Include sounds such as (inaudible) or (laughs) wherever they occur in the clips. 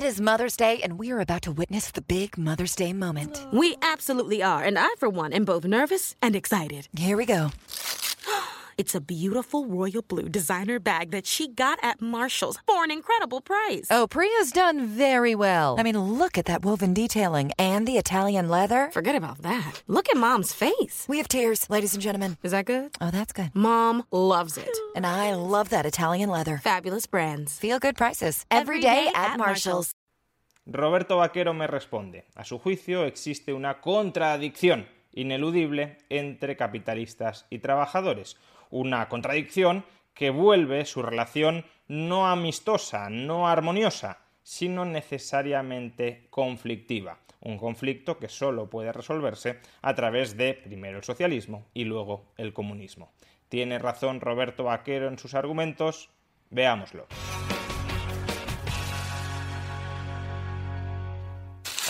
It is Mother's Day, and we are about to witness the big Mother's Day moment. We absolutely are, and I, for one, am both nervous and excited. Here we go. (gasps) It's a beautiful royal blue designer bag that she got at Marshall's for an incredible price. Oh, Priya's done very well. I mean, look at that woven detailing and the Italian leather. Forget about that. Look at Mom's face. We have tears, ladies and gentlemen. Is that good? Oh, that's good. Mom loves it. (gasps) And I love that Italian leather. Fabulous brands. Feel good prices. Every day at Marshall's. Roberto Vaquero me responde. A su juicio existe una contradicción ineludible entre capitalistas y trabajadores. Una contradicción que vuelve su relación no amistosa, no armoniosa, sino necesariamente conflictiva. Un conflicto que solo puede resolverse a través de primero el socialismo y luego el comunismo. ¿Tiene razón Roberto Vaquero en sus argumentos? Veámoslo.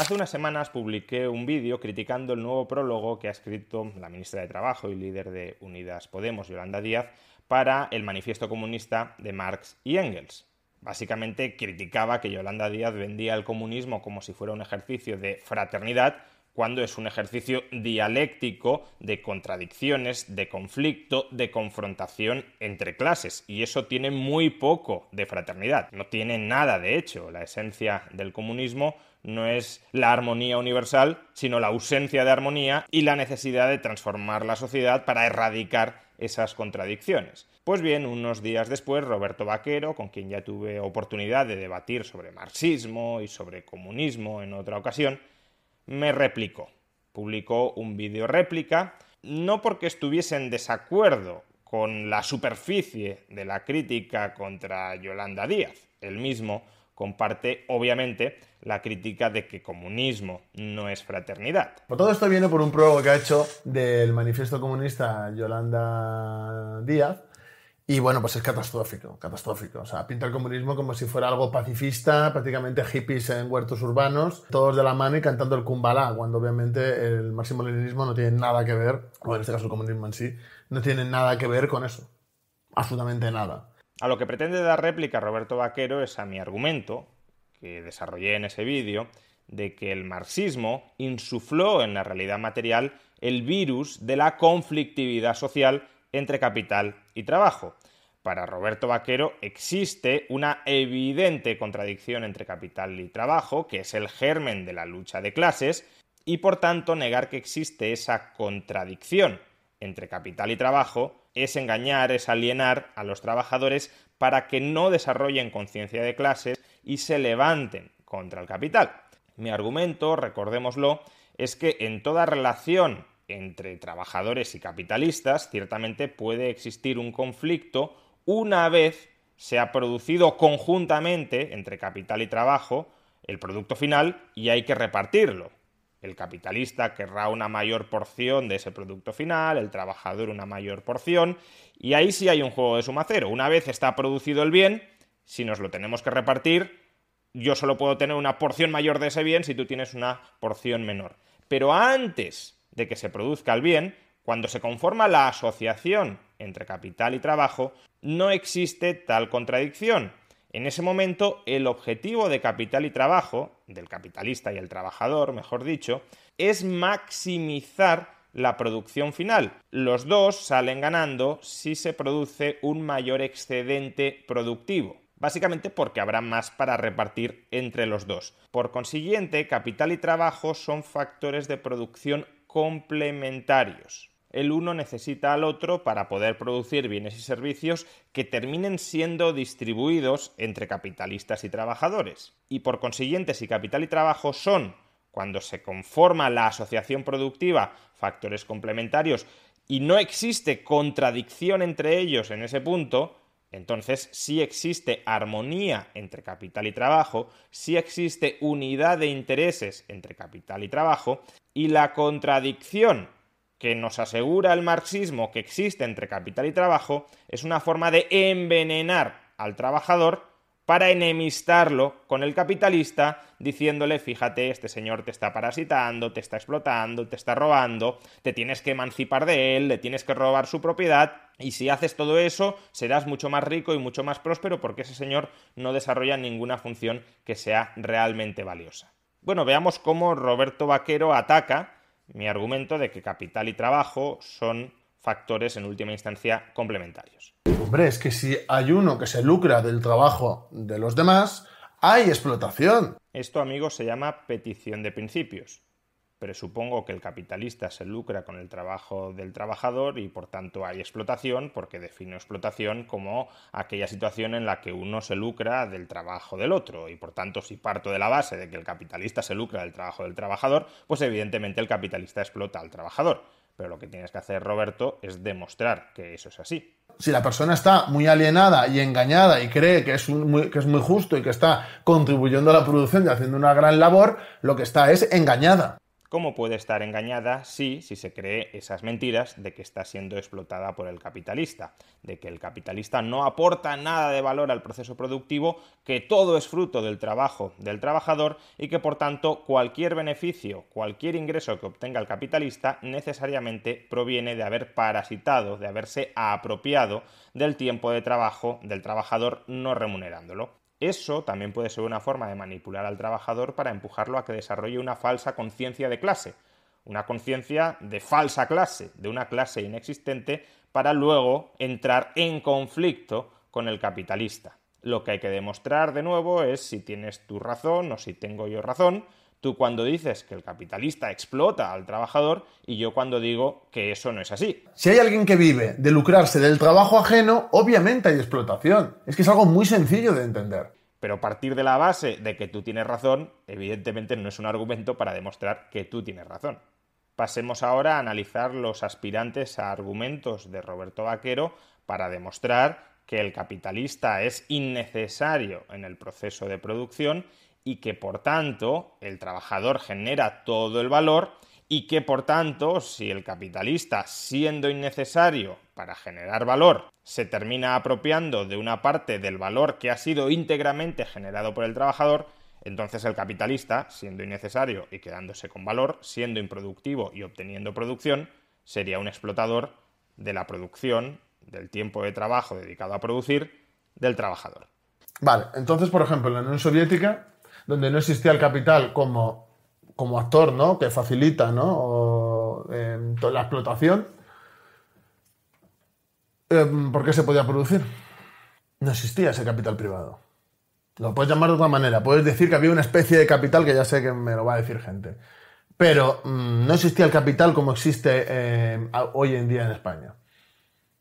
Hace unas semanas publiqué un vídeo criticando el nuevo prólogo que ha escrito la ministra de Trabajo y líder de Unidas Podemos, Yolanda Díaz, para el manifiesto comunista de Marx y Engels. Básicamente criticaba que Yolanda Díaz vendía el comunismo como si fuera un ejercicio de fraternidad cuando es un ejercicio dialéctico de contradicciones, de conflicto, de confrontación entre clases. Y eso tiene muy poco de fraternidad. No tiene nada, de hecho. La esencia del comunismo no es la armonía universal, sino la ausencia de armonía y la necesidad de transformar la sociedad para erradicar esas contradicciones. Pues bien, unos días después, Roberto Vaquero, con quien ya tuve oportunidad de debatir sobre marxismo y sobre comunismo en otra ocasión, me replicó. Publicó un vídeo réplica, no porque estuviese en desacuerdo con la superficie de la crítica contra Yolanda Díaz. Él mismo comparte, obviamente, la crítica de que comunismo no es fraternidad. Todo esto viene por un prólogo que ha hecho del manifiesto comunista Yolanda Díaz, y bueno, pues es catastrófico, catastrófico. O sea, pinta el comunismo como si fuera algo pacifista, prácticamente hippies en huertos urbanos, todos de la mano y cantando el kumbala, cuando obviamente el máximo leninismo no tiene nada que ver, o en este caso el comunismo en sí, no tiene nada que ver con eso. Absolutamente nada. A lo que pretende dar réplica Roberto Vaquero es a mi argumento, que desarrollé en ese vídeo, de que el marxismo insufló en la realidad material el virus de la conflictividad social entre capital y trabajo. Para Roberto Vaquero existe una evidente contradicción entre capital y trabajo, que es el germen de la lucha de clases, y por tanto negar que existe esa contradicción entre capital y trabajo es engañar, es alienar a los trabajadores para que no desarrollen conciencia de clases y se levanten contra el capital. Mi argumento, recordémoslo, es que en toda relación entre trabajadores y capitalistas ciertamente puede existir un conflicto una vez se ha producido conjuntamente entre capital y trabajo el producto final y hay que repartirlo. El capitalista querrá una mayor porción de ese producto final, el trabajador una mayor porción, y ahí sí hay un juego de suma cero. Una vez está producido el bien, si nos lo tenemos que repartir, yo solo puedo tener una porción mayor de ese bien si tú tienes una porción menor. Pero antes de que se produzca el bien, cuando se conforma la asociación entre capital y trabajo, no existe tal contradicción. En ese momento, el objetivo de capital y trabajo, del capitalista y el trabajador, mejor dicho, es maximizar la producción final. Los dos salen ganando si se produce un mayor excedente productivo. Básicamente porque habrá más para repartir entre los dos. Por consiguiente, capital y trabajo son factores de producción complementarios el uno necesita al otro para poder producir bienes y servicios que terminen siendo distribuidos entre capitalistas y trabajadores. Y por consiguiente, si capital y trabajo son, cuando se conforma la asociación productiva, factores complementarios y no existe contradicción entre ellos en ese punto, Entonces, sí existe armonía entre capital y trabajo, sí existe unidad de intereses entre capital y trabajo, y la contradicción que nos asegura el marxismo que existe entre capital y trabajo es una forma de envenenar al trabajador para enemistarlo con el capitalista, diciéndole, fíjate, este señor te está parasitando, te está explotando, te está robando, te tienes que emancipar de él, le tienes que robar su propiedad, y si haces todo eso, serás mucho más rico y mucho más próspero porque ese señor no desarrolla ninguna función que sea realmente valiosa. Bueno, veamos cómo Roberto Vaquero ataca mi argumento de que capital y trabajo son factores en última instancia complementarios. Hombre, es que si hay uno que se lucra del trabajo de los demás, hay explotación. Esto, amigos, se llama petición de principios. Presupongo que el capitalista se lucra con el trabajo del trabajador y por tanto hay explotación, porque defino explotación como aquella situación en la que uno se lucra del trabajo del otro. Y por tanto, si parto de la base de que el capitalista se lucra del trabajo del trabajador, pues evidentemente el capitalista explota al trabajador. Pero lo que tienes que hacer, Roberto, es demostrar que eso es así. Si la persona está muy alienada y engañada y cree que es, muy, que es muy justo y que está contribuyendo a la producción y haciendo una gran labor, lo que está es engañada. ¿Cómo puede estar engañada si, si se cree esas mentiras de que está siendo explotada por el capitalista? De que el capitalista no aporta nada de valor al proceso productivo, que todo es fruto del trabajo del trabajador y que por tanto cualquier beneficio, cualquier ingreso que obtenga el capitalista necesariamente proviene de haber parasitado, de haberse apropiado del tiempo de trabajo del trabajador no remunerándolo. Eso también puede ser una forma de manipular al trabajador para empujarlo a que desarrolle una falsa conciencia de clase, una conciencia de falsa clase, de una clase inexistente, para luego entrar en conflicto con el capitalista. Lo que hay que demostrar de nuevo es si tienes tu razón o si tengo yo razón, tú cuando dices que el capitalista explota al trabajador y yo cuando digo que eso no es así. Si hay alguien que vive de lucrarse del trabajo ajeno, obviamente hay explotación. Es que es algo muy sencillo de entender. Pero partir de la base de que tú tienes razón, evidentemente no es un argumento para demostrar que tú tienes razón. Pasemos ahora a analizar los aspirantes a argumentos de Roberto Vaquero para demostrar que el capitalista es innecesario en el proceso de producción y que por tanto el trabajador genera todo el valor y que por tanto si el capitalista siendo innecesario para generar valor se termina apropiando de una parte del valor que ha sido íntegramente generado por el trabajador, entonces el capitalista, siendo innecesario y quedándose con valor, siendo improductivo y obteniendo producción, sería un explotador de la producción, del tiempo de trabajo dedicado a producir, del trabajador. Vale, entonces, por ejemplo, en la Unión Soviética, donde no existía el capital como, como actor, ¿no? Que facilita, ¿no? Em, la explotación, em, ¿por qué se podía producir? No existía ese capital privado. Lo puedes llamar de otra manera. Puedes decir que había una especie de capital que ya sé que me lo va a decir gente. Pero mm, no existía el capital como existe em, hoy en día en España.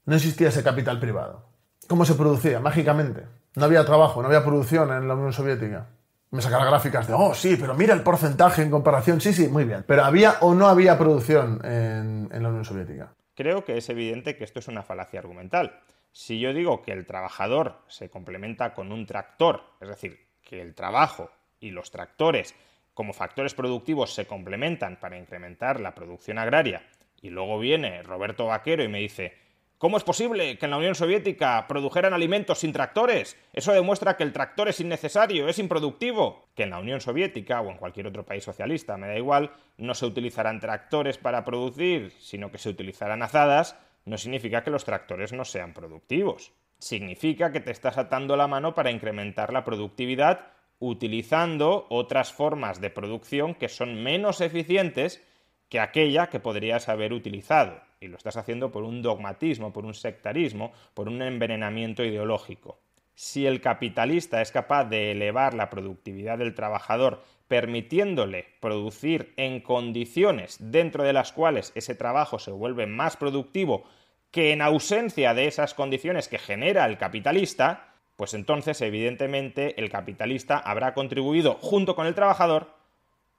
No existía ese capital privado. ¿Cómo se producía? Mágicamente. No había trabajo, no había producción en la Unión Soviética me sacará gráficas de, oh, sí, pero mira el porcentaje en comparación. Sí, sí, muy bien. Pero ¿había o no había producción en, la Unión Soviética? Creo que es evidente que esto es una falacia argumental. Si yo digo que el trabajador se complementa con un tractor, es decir, que el trabajo y los tractores como factores productivos se complementan para incrementar la producción agraria, y luego viene Roberto Vaquero y me dice, ¿Cómo es posible que en la Unión Soviética produjeran alimentos sin tractores? Eso demuestra que el tractor es innecesario, es improductivo. Que en la Unión Soviética o en cualquier otro país socialista, me da igual, no se utilizarán tractores para producir, sino que se utilizarán azadas, no significa que los tractores no sean productivos. Significa que te estás atando la mano para incrementar la productividad utilizando otras formas de producción que son menos eficientes que aquella que podrías haber utilizado y lo estás haciendo por un dogmatismo, por un sectarismo, por un envenenamiento ideológico. Si el capitalista es capaz de elevar la productividad del trabajador permitiéndole producir en condiciones dentro de las cuales ese trabajo se vuelve más productivo que en ausencia de esas condiciones que genera el capitalista, pues entonces evidentemente el capitalista habrá contribuido junto con el trabajador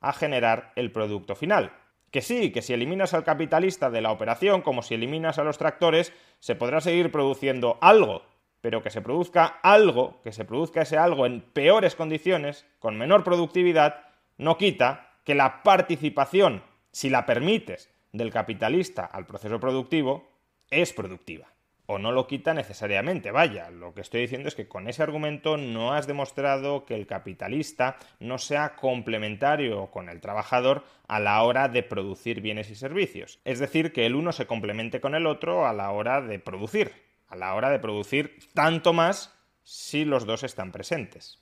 a generar el producto final. Que sí, que si eliminas al capitalista de la operación, como si eliminas a los tractores, se podrá seguir produciendo algo, pero que se produzca algo, que se produzca ese algo en peores condiciones, con menor productividad, no quita que la participación, si la permites, del capitalista al proceso productivo es productiva. O no lo quita necesariamente, vaya, lo que estoy diciendo es que con ese argumento no has demostrado que el capitalista no sea complementario con el trabajador a la hora de producir bienes y servicios. Es decir, que el uno se complemente con el otro a la hora de producir, a la hora de producir tanto más si los dos están presentes.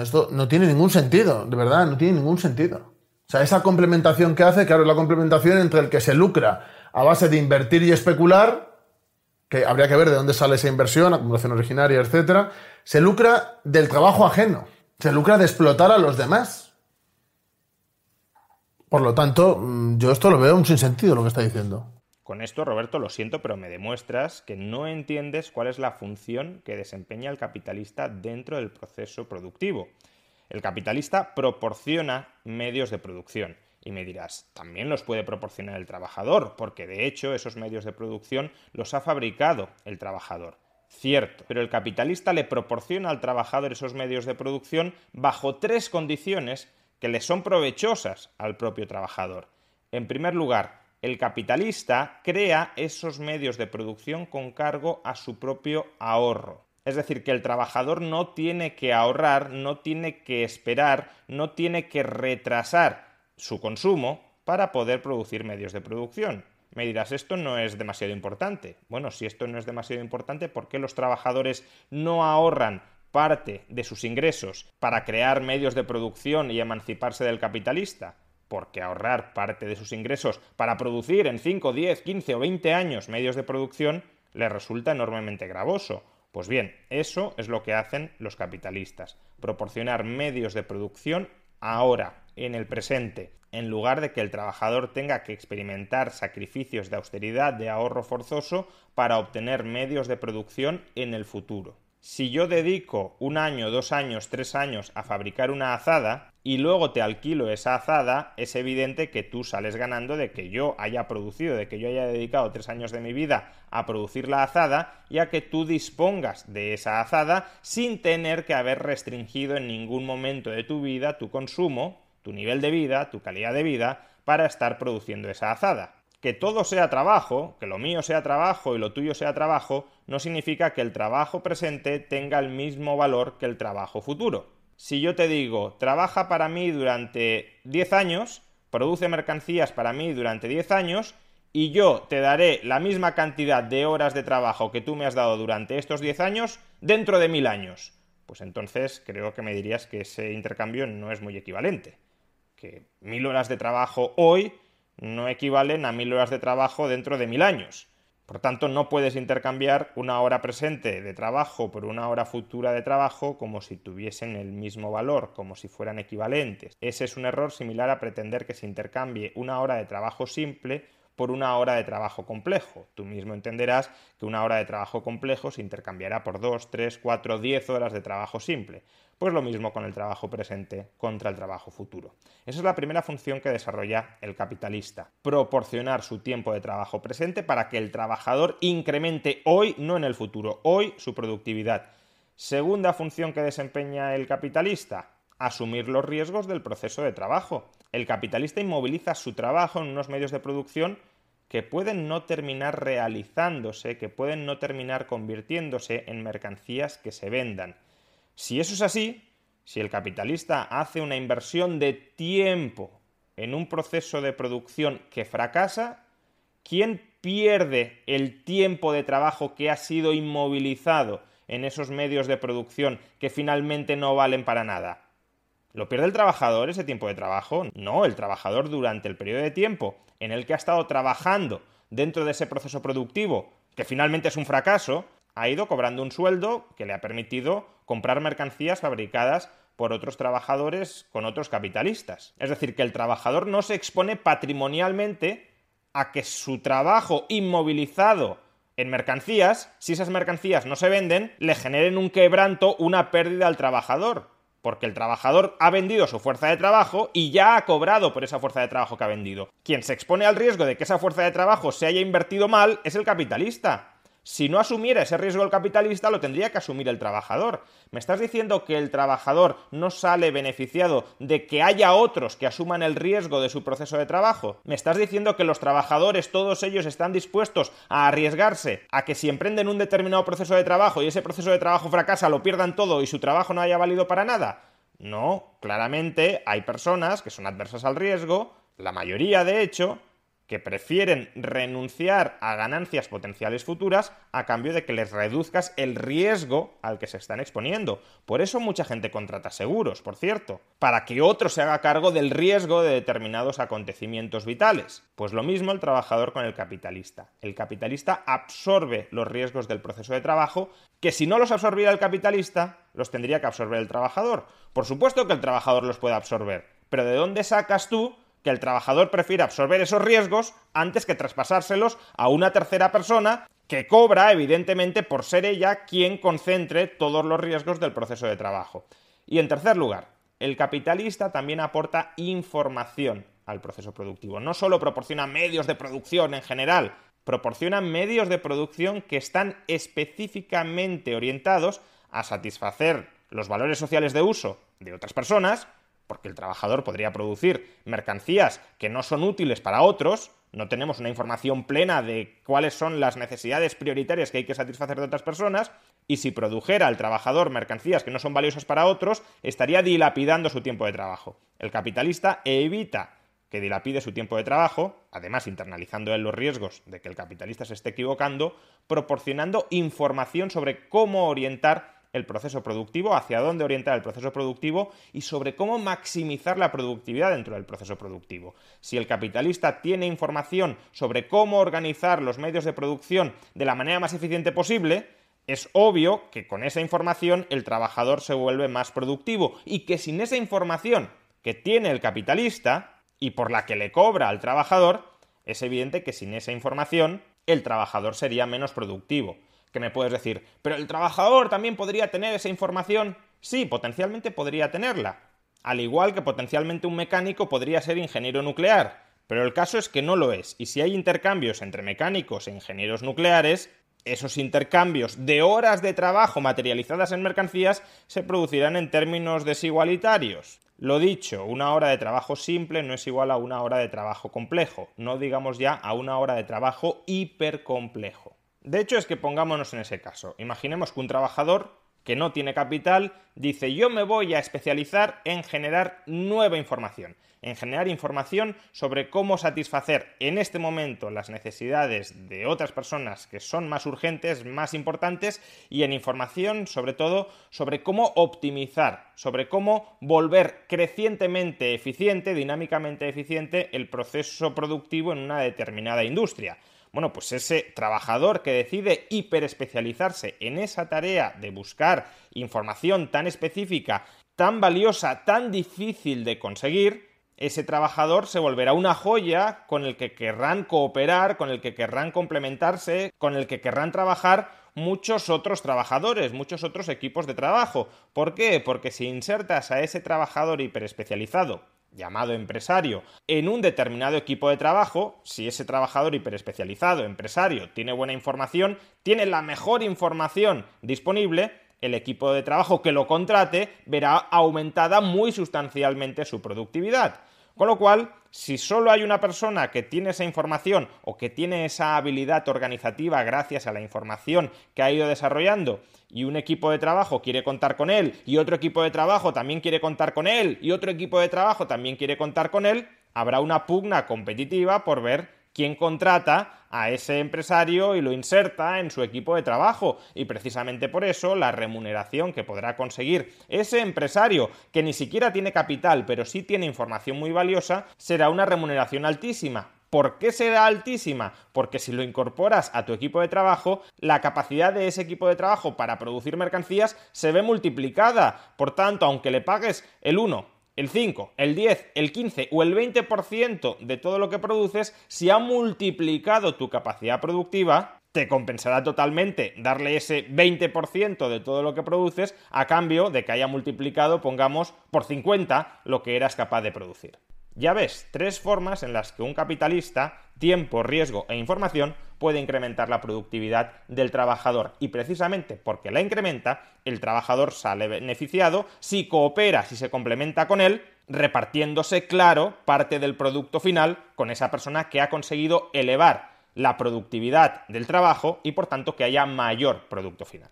Esto no tiene ningún sentido, de verdad, no tiene ningún sentido. O sea, esa complementación que hace, claro, la complementación entre el que se lucra a base de invertir y especular, habría que ver de dónde sale esa inversión, acumulación originaria, etcétera, se lucra del trabajo ajeno, se lucra de explotar a los demás. Por lo tanto, mm, yo esto lo veo un sinsentido lo que está diciendo. Con esto, Roberto, lo siento, pero me demuestras que no entiendes cuál es la función que desempeña el capitalista dentro del proceso productivo. El capitalista proporciona medios de producción. Y me dirás, también los puede proporcionar el trabajador, porque de hecho esos medios de producción los ha fabricado el trabajador. Cierto, pero el capitalista le proporciona al trabajador esos medios de producción bajo tres condiciones que le son provechosas al propio trabajador. En primer lugar, el capitalista crea esos medios de producción con cargo a su propio ahorro. Es decir, que el trabajador no tiene que ahorrar, no tiene que esperar, no tiene que retrasar su consumo para poder producir medios de producción. Me dirás, esto no es demasiado importante. Bueno, si esto no es demasiado importante, ¿por qué los trabajadores no ahorran parte de sus ingresos para crear medios de producción y emanciparse del capitalista? Porque ahorrar parte de sus ingresos para producir en 5, 10, 15 o 20 años medios de producción les resulta enormemente gravoso. Pues bien, eso es lo que hacen los capitalistas, proporcionar medios de producción ahora, en el presente, en lugar de que el trabajador tenga que experimentar sacrificios de austeridad, de ahorro forzoso, para obtener medios de producción en el futuro. Si yo dedico un año, dos años, tres años a fabricar una azada y luego te alquilo esa azada, es evidente que tú sales ganando de que yo haya producido, de que yo haya dedicado tres años de mi vida a producir la azada, ya que tú dispongas de esa azada sin tener que haber restringido en ningún momento de tu vida tu consumo, tu nivel de vida, tu calidad de vida, para estar produciendo esa azada que todo sea trabajo, que lo mío sea trabajo y lo tuyo sea trabajo, no significa que el trabajo presente tenga el mismo valor que el trabajo futuro. Si yo te digo, trabaja para mí durante 10 años, produce mercancías para mí durante 10 años, y yo te daré la misma cantidad de horas de trabajo que tú me has dado durante estos 10 años dentro de mil años. Pues entonces creo que me dirías que ese intercambio no es muy equivalente. Que mil horas de trabajo hoy no equivalen a mil horas de trabajo dentro de mil años. Por tanto, no puedes intercambiar una hora presente de trabajo por una hora futura de trabajo como si tuviesen el mismo valor, como si fueran equivalentes. Ese es un error similar a pretender que se intercambie una hora de trabajo simple por una hora de trabajo complejo. Tú mismo entenderás que una hora de trabajo complejo se intercambiará por dos, tres, cuatro, diez horas de trabajo simple. Pues lo mismo con el trabajo presente contra el trabajo futuro. Esa es la primera función que desarrolla el capitalista, proporcionar su tiempo de trabajo presente para que el trabajador incremente hoy, no en el futuro, hoy su productividad. Segunda función que desempeña el capitalista, asumir los riesgos del proceso de trabajo. El capitalista inmoviliza su trabajo en unos medios de producción que pueden no terminar realizándose, que pueden no terminar convirtiéndose en mercancías que se vendan. Si eso es así, si el capitalista hace una inversión de tiempo en un proceso de producción que fracasa, ¿quién pierde el tiempo de trabajo que ha sido inmovilizado en esos medios de producción que finalmente no valen para nada? ¿Lo pierde el trabajador ese tiempo de trabajo? No, el trabajador durante el periodo de tiempo en el que ha estado trabajando dentro de ese proceso productivo, que finalmente es un fracaso, ha ido cobrando un sueldo que le ha permitido comprar mercancías fabricadas por otros trabajadores con otros capitalistas. Es decir, que el trabajador no se expone patrimonialmente a que su trabajo inmovilizado en mercancías, si esas mercancías no se venden, le generen un quebranto, una pérdida al trabajador. Porque el trabajador ha vendido su fuerza de trabajo y ya ha cobrado por esa fuerza de trabajo que ha vendido. Quien se expone al riesgo de que esa fuerza de trabajo se haya invertido mal es el capitalista Si no asumiera ese riesgo el capitalista, lo tendría que asumir el trabajador. ¿Me estás diciendo que el trabajador no sale beneficiado de que haya otros que asuman el riesgo de su proceso de trabajo? ¿Me estás diciendo que los trabajadores, todos ellos, están dispuestos a arriesgarse a que si emprenden un determinado proceso de trabajo y ese proceso de trabajo fracasa, lo pierdan todo y su trabajo no haya valido para nada? No, claramente hay personas que son adversas al riesgo, la mayoría de hecho, que prefieren renunciar a ganancias potenciales futuras a cambio de que les reduzcas el riesgo al que se están exponiendo. Por eso mucha gente contrata seguros, por cierto, para que otro se haga cargo del riesgo de determinados acontecimientos vitales. Pues lo mismo el trabajador con el capitalista. El capitalista absorbe los riesgos del proceso de trabajo que si no los absorbiera el capitalista, los tendría que absorber el trabajador. Por supuesto que el trabajador los puede absorber, pero ¿de dónde sacas tú que el trabajador prefiere absorber esos riesgos antes que traspasárselos a una tercera persona que cobra, evidentemente, por ser ella quien concentre todos los riesgos del proceso de trabajo. Y en tercer lugar, el capitalista también aporta información al proceso productivo. No solo proporciona medios de producción en general, proporciona medios de producción que están específicamente orientados a satisfacer los valores sociales de uso de otras personas porque el trabajador podría producir mercancías que no son útiles para otros, no tenemos una información plena de cuáles son las necesidades prioritarias que hay que satisfacer de otras personas, y si produjera el trabajador mercancías que no son valiosas para otros, estaría dilapidando su tiempo de trabajo. El capitalista evita que dilapide su tiempo de trabajo, además internalizando él los riesgos de que el capitalista se esté equivocando, proporcionando información sobre cómo orientar el proceso productivo, hacia dónde orientar el proceso productivo y sobre cómo maximizar la productividad dentro del proceso productivo. Si el capitalista tiene información sobre cómo organizar los medios de producción de la manera más eficiente posible, es obvio que con esa información el trabajador se vuelve más productivo y que sin esa información que tiene el capitalista y por la que le cobra al trabajador, es evidente que sin esa información el trabajador sería menos productivo que me puedes decir, pero el trabajador también podría tener esa información. Sí, potencialmente podría tenerla. Al igual que potencialmente un mecánico podría ser ingeniero nuclear. Pero el caso es que no lo es. Y si hay intercambios entre mecánicos e ingenieros nucleares, esos intercambios de horas de trabajo materializadas en mercancías se producirán en términos desigualitarios. Lo dicho, una hora de trabajo simple no es igual a una hora de trabajo complejo, no digamos ya a una hora de trabajo hipercomplejo. De hecho, es que pongámonos en ese caso. Imaginemos que un trabajador que no tiene capital dice yo me voy a especializar en generar nueva información, en generar información sobre cómo satisfacer en este momento las necesidades de otras personas que son más urgentes, más importantes y en información sobre todo sobre cómo optimizar, sobre cómo volver crecientemente eficiente, dinámicamente eficiente el proceso productivo en una determinada industria. Bueno, pues ese trabajador que decide hiperespecializarse en esa tarea de buscar información tan específica, tan valiosa, tan difícil de conseguir, ese trabajador se volverá una joya con el que querrán cooperar, con el que querrán complementarse, con el que querrán trabajar muchos otros trabajadores, muchos otros equipos de trabajo. ¿Por qué? Porque si insertas a ese trabajador hiperespecializado llamado empresario en un determinado equipo de trabajo, si ese trabajador hiperespecializado, empresario, tiene buena información, tiene la mejor información disponible, el equipo de trabajo que lo contrate verá aumentada muy sustancialmente su productividad. Con lo cual, si solo hay una persona que tiene esa información o que tiene esa habilidad organizativa gracias a la información que ha ido desarrollando y un equipo de trabajo quiere contar con él y otro equipo de trabajo también quiere contar con él y otro equipo de trabajo también quiere contar con él, habrá una pugna competitiva por ver quién contrata a ese empresario y lo inserta en su equipo de trabajo. Y precisamente por eso la remuneración que podrá conseguir ese empresario, que ni siquiera tiene capital, pero sí tiene información muy valiosa, será una remuneración altísima. ¿Por qué será altísima? Porque si lo incorporas a tu equipo de trabajo, la capacidad de ese equipo de trabajo para producir mercancías se ve multiplicada. Por tanto, aunque le pagues el 1, el 5, el 10, el 15 o el 20% de todo lo que produces, si ha multiplicado tu capacidad productiva, te compensará totalmente darle ese 20% de todo lo que produces a cambio de que haya multiplicado, pongamos, por 50 lo que eras capaz de producir. Ya ves, tres formas en las que un capitalista, tiempo, riesgo e información, puede incrementar la productividad del trabajador. Y precisamente porque la incrementa, el trabajador sale beneficiado si coopera, si se complementa con él, repartiéndose, claro, parte del producto final con esa persona que ha conseguido elevar la productividad del trabajo y por tanto que haya mayor producto final.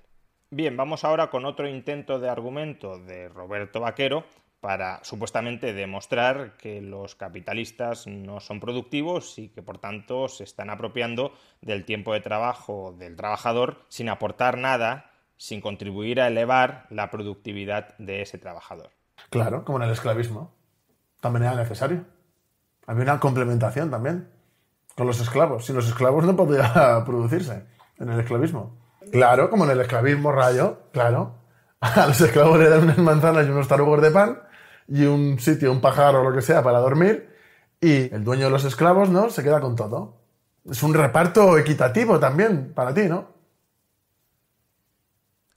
Bien, vamos ahora con otro intento de argumento de Roberto Vaquero para supuestamente demostrar que los capitalistas no son productivos y que por tanto se están apropiando del tiempo de trabajo del trabajador sin aportar nada, sin contribuir a elevar la productividad de ese trabajador. Claro, como en el esclavismo. También era necesario. Había una complementación también con los esclavos. Sin los esclavos no podía (laughs) producirse en el esclavismo. Claro, como en el esclavismo rayo, claro. A los esclavos le dan unas manzanas y unos tarugos de pan y un sitio, un pajar o lo que sea para dormir y el dueño de los esclavos, ¿no? Se queda con todo. Es un reparto equitativo también para ti, ¿no?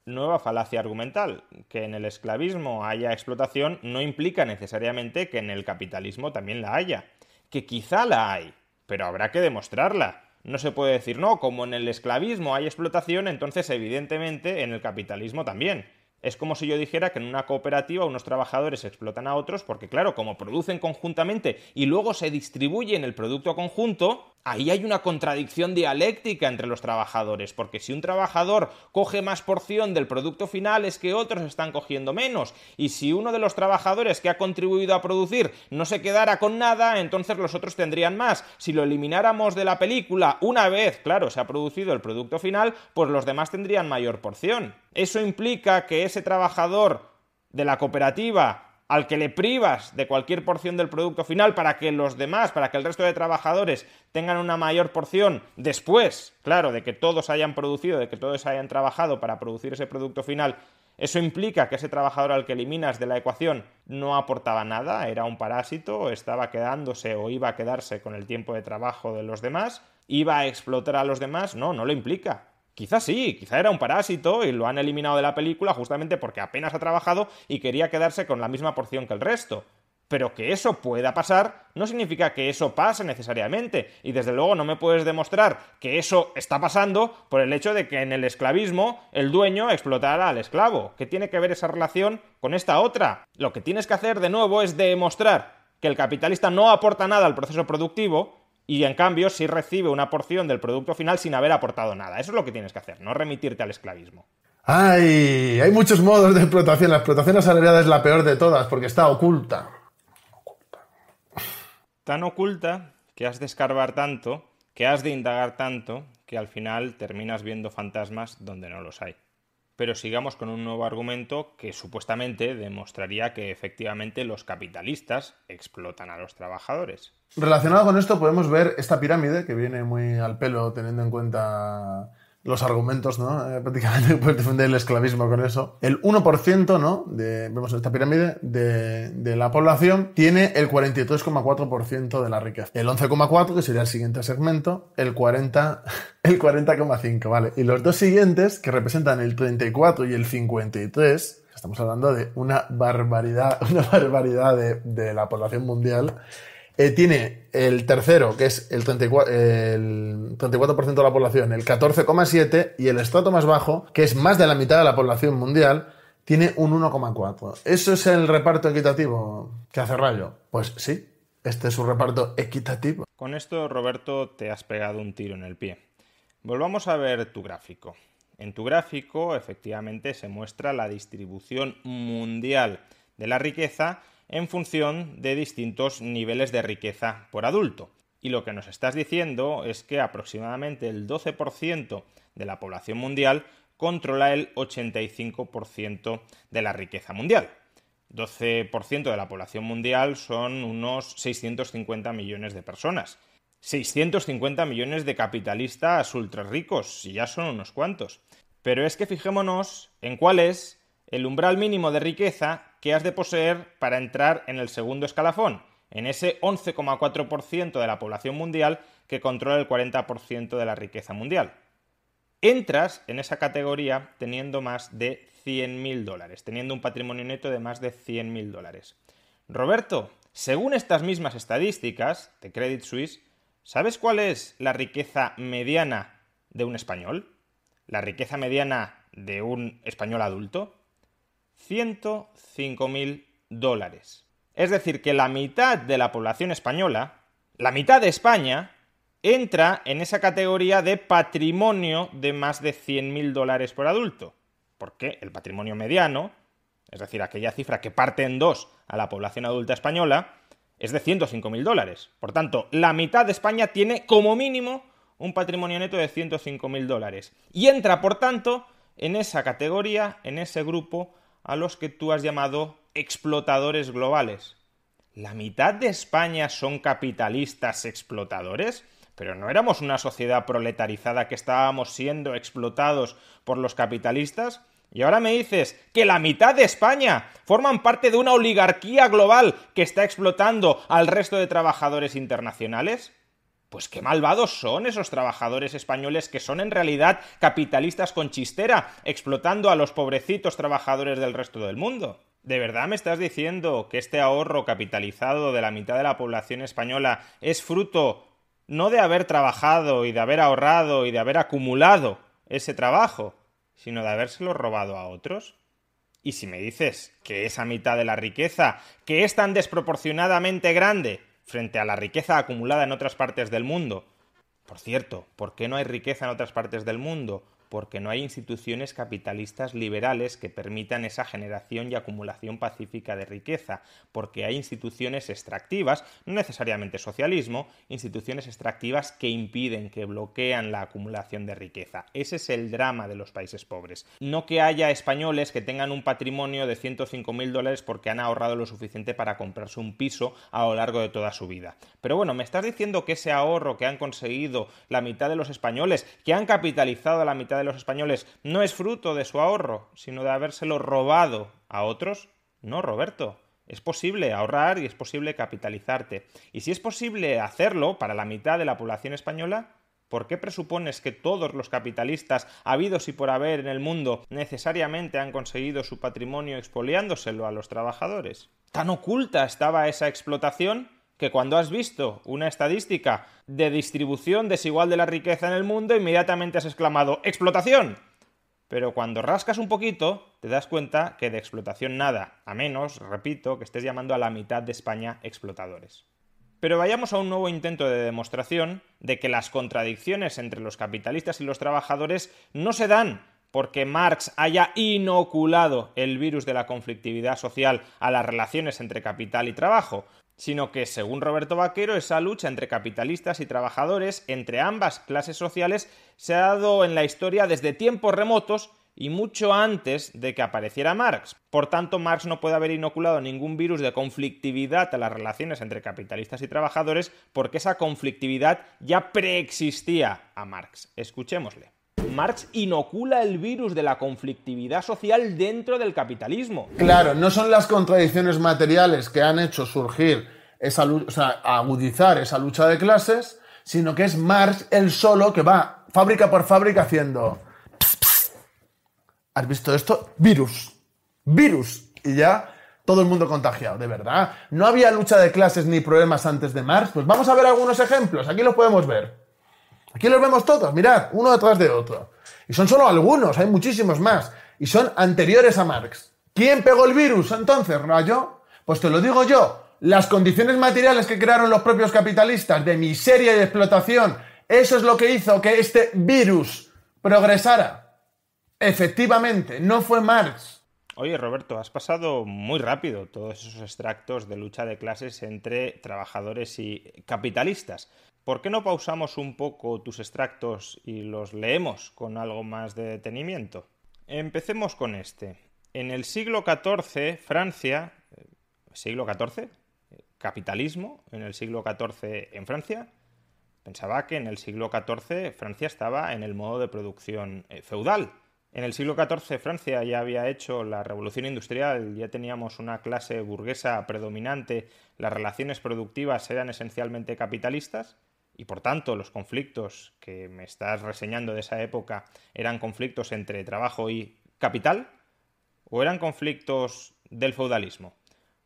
Nueva falacia argumental. Que en el esclavismo haya explotación no implica necesariamente que en el capitalismo también la haya. Que quizá la hay, pero habrá que demostrarla. No se puede decir, no, como en el esclavismo hay explotación, entonces evidentemente en el capitalismo también. Es como si yo dijera que en una cooperativa unos trabajadores explotan a otros porque, claro, como producen conjuntamente y luego se distribuyen el producto conjunto, ahí hay una contradicción dialéctica entre los trabajadores, porque si un trabajador coge más porción del producto final es que otros están cogiendo menos, y si uno de los trabajadores que ha contribuido a producir no se quedara con nada, entonces los otros tendrían más. Si lo elimináramos de la película una vez, claro, se ha producido el producto final, pues los demás tendrían mayor porción. Eso implica que ese trabajador de la cooperativa al que le privas de cualquier porción del producto final para que los demás, para que el resto de trabajadores tengan una mayor porción después, claro, de que todos hayan producido, de que todos hayan trabajado para producir ese producto final, eso implica que ese trabajador al que eliminas de la ecuación no aportaba nada, era un parásito, estaba quedándose o iba a quedarse con el tiempo de trabajo de los demás, iba a explotar a los demás, no, no lo implica. Quizás sí, quizá era un parásito y lo han eliminado de la película justamente porque apenas ha trabajado y quería quedarse con la misma porción que el resto. Pero que eso pueda pasar no significa que eso pase necesariamente. Y desde luego no me puedes demostrar que eso está pasando por el hecho de que en el esclavismo el dueño explotara al esclavo. ¿Qué tiene que ver esa relación con esta otra? Lo que tienes que hacer de nuevo es demostrar que el capitalista no aporta nada al proceso productivo y en cambio sí recibe una porción del producto final sin haber aportado nada. Eso es lo que tienes que hacer, no remitirte al esclavismo. ¡Ay! Hay muchos modos de explotación. La explotación asalariada es la peor de todas porque está oculta. oculta. Tan oculta que has de escarbar tanto, que has de indagar tanto, que al final terminas viendo fantasmas donde no los hay. Pero sigamos con un nuevo argumento que supuestamente demostraría que efectivamente los capitalistas explotan a los trabajadores. Relacionado con esto podemos ver esta pirámide que viene muy al pelo teniendo en cuenta los argumentos, ¿no? Eh, prácticamente (laughs) puedes defender el esclavismo con eso. El 1%, ¿no? De, vemos esta pirámide, de, de la población tiene el 43,4% de la riqueza. El 11,4%, que sería el siguiente segmento, el 40, (laughs) el 40,5%, ¿vale? Y los dos siguientes, que representan el 34 y el 53, estamos hablando de una barbaridad, (laughs) una barbaridad de la población mundial, tiene el tercero, que es el 34%, el 34 de la población, el 14,7%, y el estrato más bajo, que es más de la mitad de la población mundial, tiene un 1,4%. ¿Eso es el reparto equitativo que hace Rayo? Pues sí, este es un reparto equitativo. Con esto, Roberto, te has pegado un tiro en el pie. Volvamos a ver tu gráfico. En tu gráfico, efectivamente, se muestra la distribución mundial de la riqueza en función de distintos niveles de riqueza por adulto. Y lo que nos estás diciendo es que aproximadamente el 12% de la población mundial controla el 85% de la riqueza mundial. 12% de la población mundial son unos 650 millones de personas. 650 millones de capitalistas ultra ricos, y ya son unos cuantos. Pero es que fijémonos en cuál es el umbral mínimo de riqueza que has de poseer para entrar en el segundo escalafón, en ese 11,4% de la población mundial que controla el 40% de la riqueza mundial. Entras en esa categoría teniendo más de 100.000 dólares, teniendo un patrimonio neto de más de 100.000 dólares. Roberto, según estas mismas estadísticas de Credit Suisse, ¿Sabes cuál es la riqueza mediana de un español? La riqueza mediana de un español adulto. 105.000 dólares. Es decir, que la mitad de la población española, la mitad de España, entra en esa categoría de patrimonio de más de 100.000 dólares por adulto. Porque el patrimonio mediano, es decir, aquella cifra que parte en dos a la población adulta española, es de 105.000 dólares. Por tanto, la mitad de España tiene como mínimo un patrimonio neto de 105.000 dólares. Y entra, por tanto, en esa categoría, en ese grupo, a los que tú has llamado explotadores globales. ¿La mitad de España son capitalistas explotadores? Pero no éramos una sociedad proletarizada que estábamos siendo explotados por los capitalistas. Y ahora me dices que la mitad de España forman parte de una oligarquía global que está explotando al resto de trabajadores internacionales. Pues qué malvados son esos trabajadores españoles que son en realidad capitalistas con chistera, explotando a los pobrecitos trabajadores del resto del mundo. ¿De verdad me estás diciendo que este ahorro capitalizado de la mitad de la población española es fruto no de haber trabajado y de haber ahorrado y de haber acumulado ese trabajo, sino de habérselo robado a otros? Y si me dices que esa mitad de la riqueza, que es tan desproporcionadamente grande frente a la riqueza acumulada en otras partes del mundo, por cierto, ¿por qué no hay riqueza en otras partes del mundo? Porque no hay instituciones capitalistas liberales que permitan esa generación y acumulación pacífica de riqueza, porque hay instituciones extractivas, no necesariamente socialismo, instituciones extractivas que impiden, que bloquean la acumulación de riqueza. Ese es el drama de los países pobres. No que haya españoles que tengan un patrimonio de 105.000 dólares porque han ahorrado lo suficiente para comprarse un piso a lo largo de toda su vida. Pero bueno, me estás diciendo que ese ahorro que han conseguido la mitad de los españoles, que han capitalizado a la mitad de los españoles no es fruto de su ahorro, sino de habérselo robado a otros? No, Roberto. Es posible ahorrar y es posible capitalizarte. Y si es posible hacerlo para la mitad de la población española, ¿por qué presupones que todos los capitalistas habidos y por haber en el mundo necesariamente han conseguido su patrimonio expoliándoselo a los trabajadores? ¿Tan oculta estaba esa explotación que cuando has visto una estadística de distribución desigual de la riqueza en el mundo, inmediatamente has exclamado ¡explotación! Pero cuando rascas un poquito, te das cuenta que de explotación nada, a menos, repito, que estés llamando a la mitad de España explotadores. Pero vayamos a un nuevo intento de demostración de que las contradicciones entre los capitalistas y los trabajadores no se dan porque Marx haya inoculado el virus de la conflictividad social a las relaciones entre capital y trabajo, sino que, según Roberto Vaquero, esa lucha entre capitalistas y trabajadores, entre ambas clases sociales, se ha dado en la historia desde tiempos remotos y mucho antes de que apareciera Marx. Por tanto, Marx no puede haber inoculado ningún virus de conflictividad a las relaciones entre capitalistas y trabajadores porque esa conflictividad ya preexistía a Marx. Escuchémosle. Marx inocula el virus de la conflictividad social dentro del capitalismo. Claro, no son las contradicciones materiales que han hecho surgir esa o sea, agudizar esa lucha de clases, sino que es Marx el solo que va fábrica por fábrica haciendo. ¿Has visto esto? Virus. Virus. Y ya todo el mundo contagiado, de verdad. ¿No había lucha de clases ni problemas antes de Marx? Pues vamos a ver algunos ejemplos. Aquí los podemos ver. Aquí los vemos todos, mirad, uno detrás de otro. Y son solo algunos, hay muchísimos más. Y son anteriores a Marx. ¿Quién pegó el virus entonces, Rayo? Pues te lo digo yo. Las condiciones materiales que crearon los propios capitalistas de miseria y explotación, eso es lo que hizo que este virus progresara. Efectivamente, no fue Marx. Oye, Roberto, has pasado muy rápido todos esos extractos de lucha de clases entre trabajadores y capitalistas. ¿Por qué no pausamos un poco tus extractos y los leemos con algo más de detenimiento? Empecemos con este. En el siglo XIV, Francia, eh, siglo XIV, capitalismo, en el siglo XIV en Francia, pensaba que en el siglo XIV Francia estaba en el modo de producción eh, feudal. En el siglo XIV Francia ya había hecho la revolución industrial, ya teníamos una clase burguesa predominante, las relaciones productivas eran esencialmente capitalistas, y por tanto los conflictos que me estás reseñando de esa época eran conflictos entre trabajo y capital o eran conflictos del feudalismo.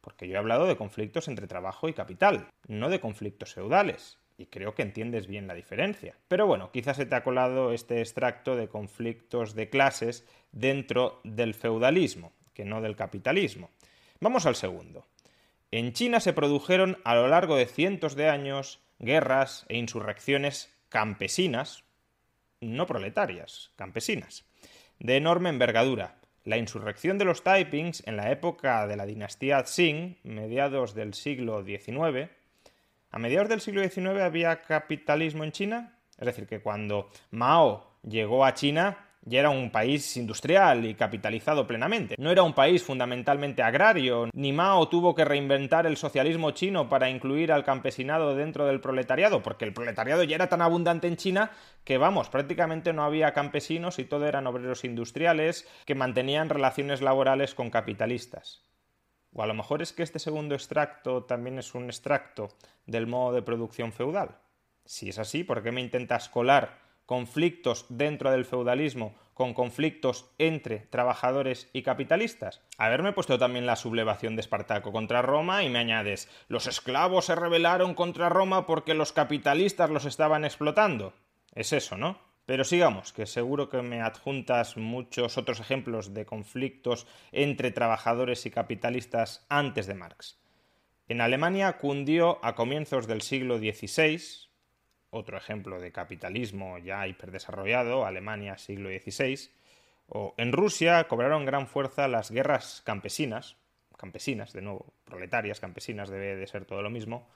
Porque yo he hablado de conflictos entre trabajo y capital, no de conflictos feudales. y creo que entiendes bien la diferencia. Pero bueno, quizás se te ha colado este extracto de conflictos de clases dentro del feudalismo, que no del capitalismo. Vamos al segundo. En China se produjeron a lo largo de cientos de años guerras e insurrecciones campesinas, no proletarias, campesinas, de enorme envergadura. La insurrección de los Taipings en la época de la dinastía Qing, mediados del siglo XIX, ¿A mediados del siglo XIX había capitalismo en China? Es decir, que cuando Mao llegó a China ya era un país industrial y capitalizado plenamente. No era un país fundamentalmente agrario, ni Mao tuvo que reinventar el socialismo chino para incluir al campesinado dentro del proletariado, porque el proletariado ya era tan abundante en China que, vamos, prácticamente no había campesinos y todo eran obreros industriales que mantenían relaciones laborales con capitalistas. O a lo mejor es que este segundo extracto también es un extracto del modo de producción feudal. Si es así, ¿por qué me intentas colar conflictos dentro del feudalismo con conflictos entre trabajadores y capitalistas? Haberme puesto también la sublevación de Espartaco contra Roma y me añades los esclavos se rebelaron contra Roma porque los capitalistas los estaban explotando. Es eso, ¿no? Pero sigamos, que seguro que me adjuntas muchos otros ejemplos de conflictos entre trabajadores y capitalistas antes de Marx. En Alemania cundió a comienzos del siglo XVI, otro ejemplo de capitalismo ya hiperdesarrollado, Alemania siglo XVI, o en Rusia cobraron gran fuerza las guerras campesinas, campesinas, de nuevo, proletarias, campesinas, debe de ser todo lo mismo,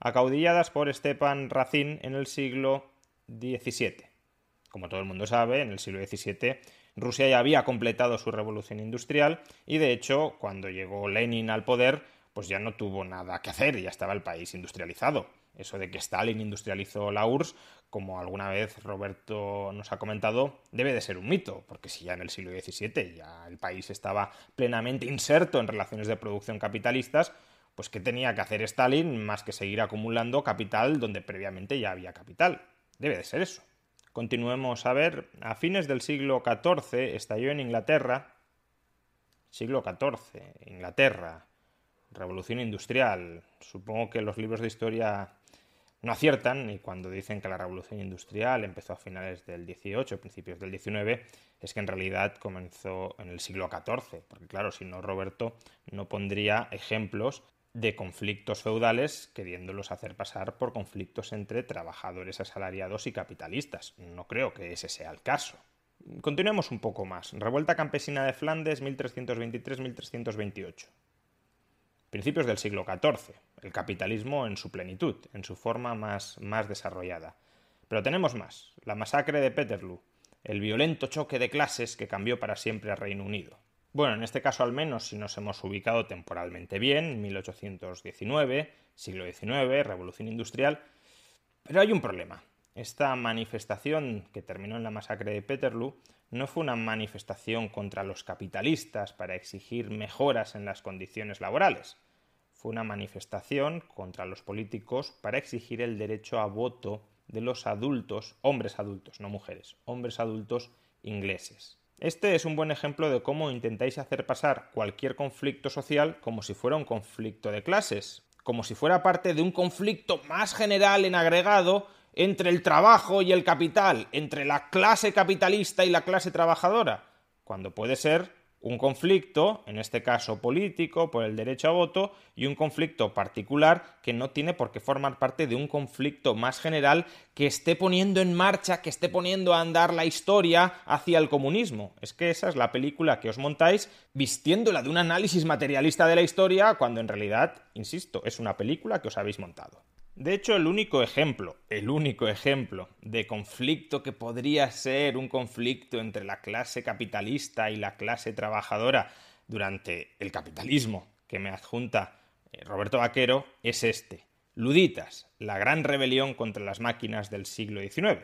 acaudilladas por Stepan Razin en el siglo XVII. Como todo el mundo sabe, en el siglo XVII Rusia ya había completado su revolución industrial y de hecho cuando llegó Lenin al poder pues ya no tuvo nada que hacer, ya estaba el país industrializado. Eso de que Stalin industrializó la URSS, como alguna vez Roberto nos ha comentado, debe de ser un mito, porque si ya en el siglo XVII ya el país estaba plenamente inserto en relaciones de producción capitalistas, pues ¿qué tenía que hacer Stalin más que seguir acumulando capital donde previamente ya había capital? Debe de ser eso. Continuemos a ver, a fines del siglo XIV estalló en Inglaterra, siglo XIV, Inglaterra, revolución industrial. Supongo que los libros de historia no aciertan y cuando dicen que la revolución industrial empezó a finales del XVIII, principios del XIX, es que en realidad comenzó en el siglo XIV, porque claro, si no Roberto no pondría ejemplos de conflictos feudales queriéndolos hacer pasar por conflictos entre trabajadores asalariados y capitalistas. No creo que ese sea el caso. Continuemos un poco más. Revuelta campesina de Flandes 1323-1328. Principios del siglo XIV. El capitalismo en su plenitud, en su forma más, más desarrollada. Pero tenemos más. La masacre de Peterloo. El violento choque de clases que cambió para siempre al Reino Unido. Bueno, en este caso al menos si nos hemos ubicado temporalmente bien, 1819, siglo XIX, revolución industrial, pero hay un problema. Esta manifestación que terminó en la masacre de Peterloo no fue una manifestación contra los capitalistas para exigir mejoras en las condiciones laborales. Fue una manifestación contra los políticos para exigir el derecho a voto de los adultos, hombres adultos, no mujeres, hombres adultos ingleses. Este es un buen ejemplo de cómo intentáis hacer pasar cualquier conflicto social como si fuera un conflicto de clases, como si fuera parte de un conflicto más general en agregado entre el trabajo y el capital, entre la clase capitalista y la clase trabajadora, cuando puede ser un conflicto, en este caso político, por el derecho a voto, y un conflicto particular que no tiene por qué formar parte de un conflicto más general que esté poniendo en marcha, que esté poniendo a andar la historia hacia el comunismo. Es que esa es la película que os montáis vistiéndola de un análisis materialista de la historia, cuando en realidad, insisto, es una película que os habéis montado. De hecho, el único ejemplo, el único ejemplo de conflicto que podría ser un conflicto entre la clase capitalista y la clase trabajadora durante el capitalismo que me adjunta eh, Roberto Vaquero es este. Luditas, la gran rebelión contra las máquinas del siglo XIX,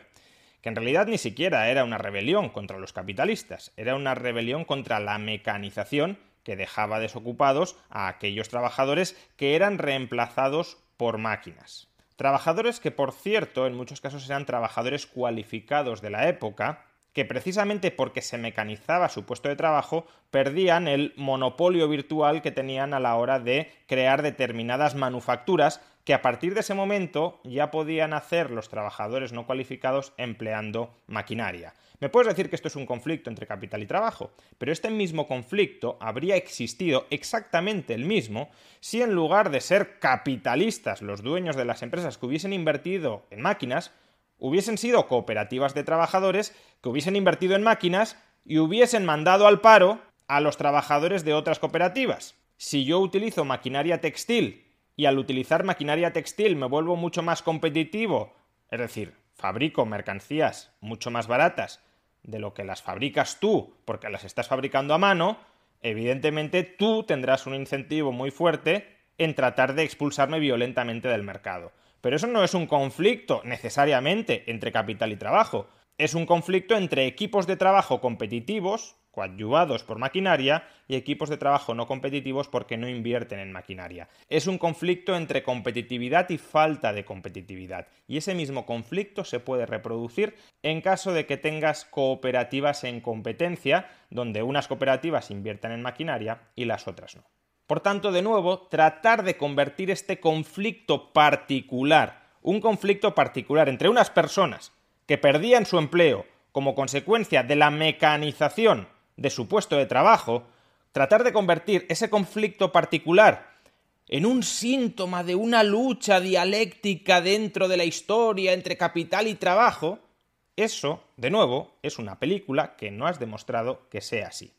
que en realidad ni siquiera era una rebelión contra los capitalistas, era una rebelión contra la mecanización que dejaba desocupados a aquellos trabajadores que eran reemplazados por máquinas. Trabajadores que, por cierto, en muchos casos eran trabajadores cualificados de la época, que precisamente porque se mecanizaba su puesto de trabajo, perdían el monopolio virtual que tenían a la hora de crear determinadas manufacturas que a partir de ese momento ya podían hacer los trabajadores no cualificados empleando maquinaria. Me puedes decir que esto es un conflicto entre capital y trabajo, pero este mismo conflicto habría existido exactamente el mismo si en lugar de ser capitalistas los dueños de las empresas que hubiesen invertido en máquinas, hubiesen sido cooperativas de trabajadores que hubiesen invertido en máquinas y hubiesen mandado al paro a los trabajadores de otras cooperativas. Si yo utilizo maquinaria textil y al utilizar maquinaria textil me vuelvo mucho más competitivo, es decir, fabrico mercancías mucho más baratas de lo que las fabricas tú porque las estás fabricando a mano, evidentemente tú tendrás un incentivo muy fuerte en tratar de expulsarme violentamente del mercado. Pero eso no es un conflicto necesariamente entre capital y trabajo, es un conflicto entre equipos de trabajo competitivos, coadyuvados por maquinaria, y equipos de trabajo no competitivos porque no invierten en maquinaria. Es un conflicto entre competitividad y falta de competitividad. Y ese mismo conflicto se puede reproducir en caso de que tengas cooperativas en competencia, donde unas cooperativas inviertan en maquinaria y las otras no. Por tanto, de nuevo, tratar de convertir este conflicto particular, un conflicto particular entre unas personas que perdían su empleo como consecuencia de la mecanización de su puesto de trabajo, tratar de convertir ese conflicto particular en un síntoma de una lucha dialéctica dentro de la historia entre capital y trabajo, eso, de nuevo, es una película que no has demostrado que sea así.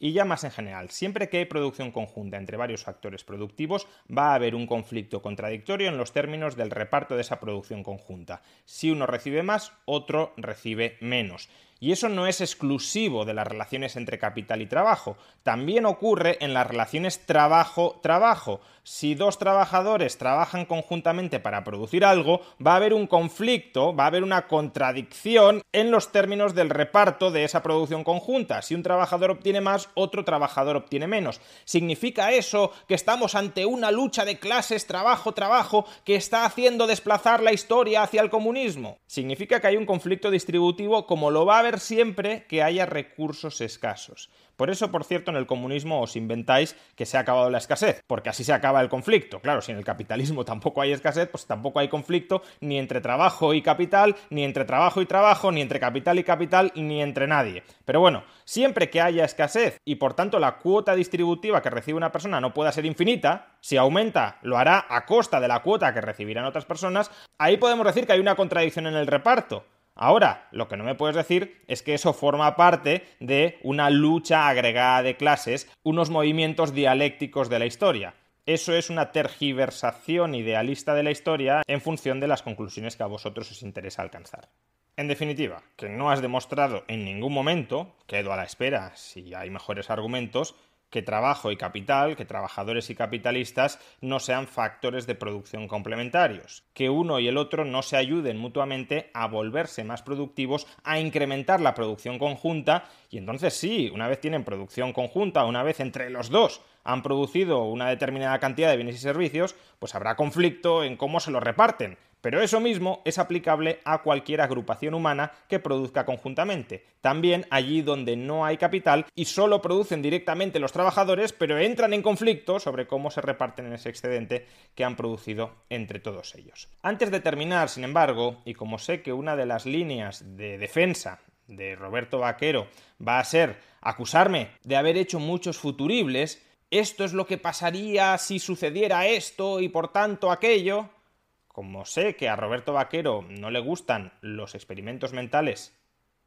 Y ya más en general, siempre que hay producción conjunta entre varios factores productivos, va a haber un conflicto contradictorio en los términos del reparto de esa producción conjunta. Si uno recibe más, otro recibe menos. Y eso no es exclusivo de las relaciones entre capital y trabajo, también ocurre en las relaciones trabajo-trabajo. Si dos trabajadores trabajan conjuntamente para producir algo, va a haber un conflicto, va a haber una contradicción en los términos del reparto de esa producción conjunta. Si un trabajador obtiene más, otro trabajador obtiene menos. ¿Significa eso que estamos ante una lucha de clases trabajo-trabajo que está haciendo desplazar la historia hacia el comunismo? Significa que hay un conflicto distributivo como lo va a haber siempre que haya recursos escasos. Por eso, por cierto, en el comunismo os inventáis que se ha acabado la escasez, porque así se acaba el conflicto. Claro, si en el capitalismo (laughs) tampoco hay escasez, pues tampoco hay conflicto ni entre trabajo y capital, ni entre trabajo y trabajo, ni entre capital y capital, ni entre nadie. Pero bueno, siempre que haya escasez y por tanto la cuota distributiva que recibe una persona no pueda ser infinita, si aumenta lo hará a costa de la cuota que recibirán otras personas, ahí podemos decir que hay una contradicción en el reparto. Ahora, lo que no me puedes decir es que eso forma parte de una lucha agregada de clases, unos movimientos dialécticos de la historia. Eso es una tergiversación idealista de la historia en función de las conclusiones que a vosotros os interesa alcanzar. En definitiva, que no has demostrado en ningún momento, quedo a la espera si hay mejores argumentos, que trabajo y capital, que trabajadores y capitalistas no sean factores de producción complementarios, que uno y el otro no se ayuden mutuamente a volverse más productivos, a incrementar la producción conjunta y entonces sí, una vez tienen producción conjunta, una vez entre los dos han producido una determinada cantidad de bienes y servicios, pues habrá conflicto en cómo se los reparten. Pero eso mismo es aplicable a cualquier agrupación humana que produzca conjuntamente. También allí donde no hay capital y solo producen directamente los trabajadores, pero entran en conflicto sobre cómo se reparten ese excedente que han producido entre todos ellos. Antes de terminar, sin embargo, y como sé que una de las líneas de defensa de Roberto Vaquero va a ser acusarme de haber hecho muchos futuribles, esto es lo que pasaría si sucediera esto y por tanto aquello, como sé que a Roberto Vaquero no le gustan los experimentos mentales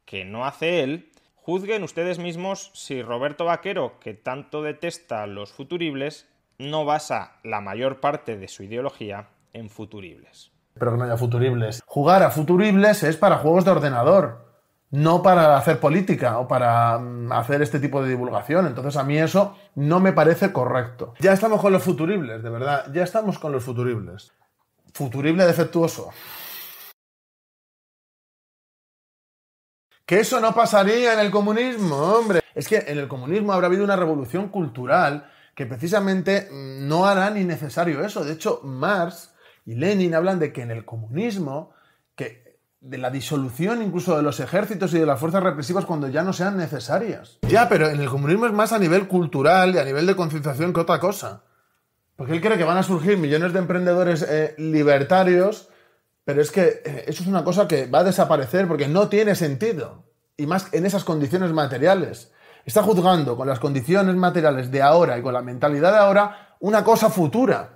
que no hace él, juzguen ustedes mismos si Roberto Vaquero, que tanto detesta los futuribles, no basa la mayor parte de su ideología en futuribles. Pero que no haya futuribles. Jugar a futuribles es para juegos de ordenador, no para hacer política o para mm, hacer este tipo de divulgación. Entonces a mí eso no me parece correcto. Ya estamos con los futuribles, de verdad, ya estamos con los futuribles. Futurible defectuoso. Que eso no pasaría en el comunismo, hombre. Es que en el comunismo habrá habido una revolución cultural que precisamente no hará ni necesario eso. De hecho, Marx y Lenin hablan de que en el comunismo, que de la disolución incluso de los ejércitos y de las fuerzas represivas cuando ya no sean necesarias. Ya, pero en el comunismo es más a nivel cultural y a nivel de concienciación que otra cosa. Porque él cree que van a surgir millones de emprendedores eh, libertarios, pero es que eh, eso es una cosa que va a desaparecer porque no tiene sentido. Y más en esas condiciones materiales. Está juzgando con las condiciones materiales de ahora y con la mentalidad de ahora una cosa futura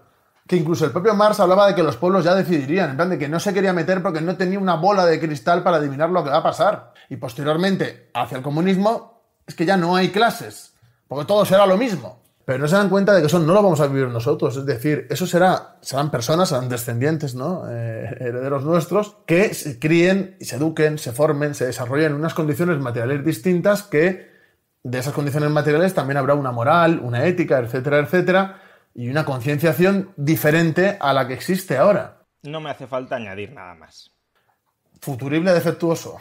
que incluso el propio Marx hablaba de que los pueblos ya decidirían, en plan de que no se quería meter porque no tenía una bola de cristal para adivinar lo que va a pasar. Y posteriormente, hacia el comunismo, es que ya no hay clases, porque todo será lo mismo. Pero no se dan cuenta de que eso no lo vamos a vivir nosotros, es decir, eso será, serán personas, serán descendientes, ¿no? Eh, herederos nuestros, que se críen, se eduquen, se formen, se desarrollen en unas condiciones materiales distintas que de esas condiciones materiales también habrá una moral, una ética, etcétera, etcétera, y una concienciación diferente a la que existe ahora. No me hace falta añadir nada más. Futurible defectuoso.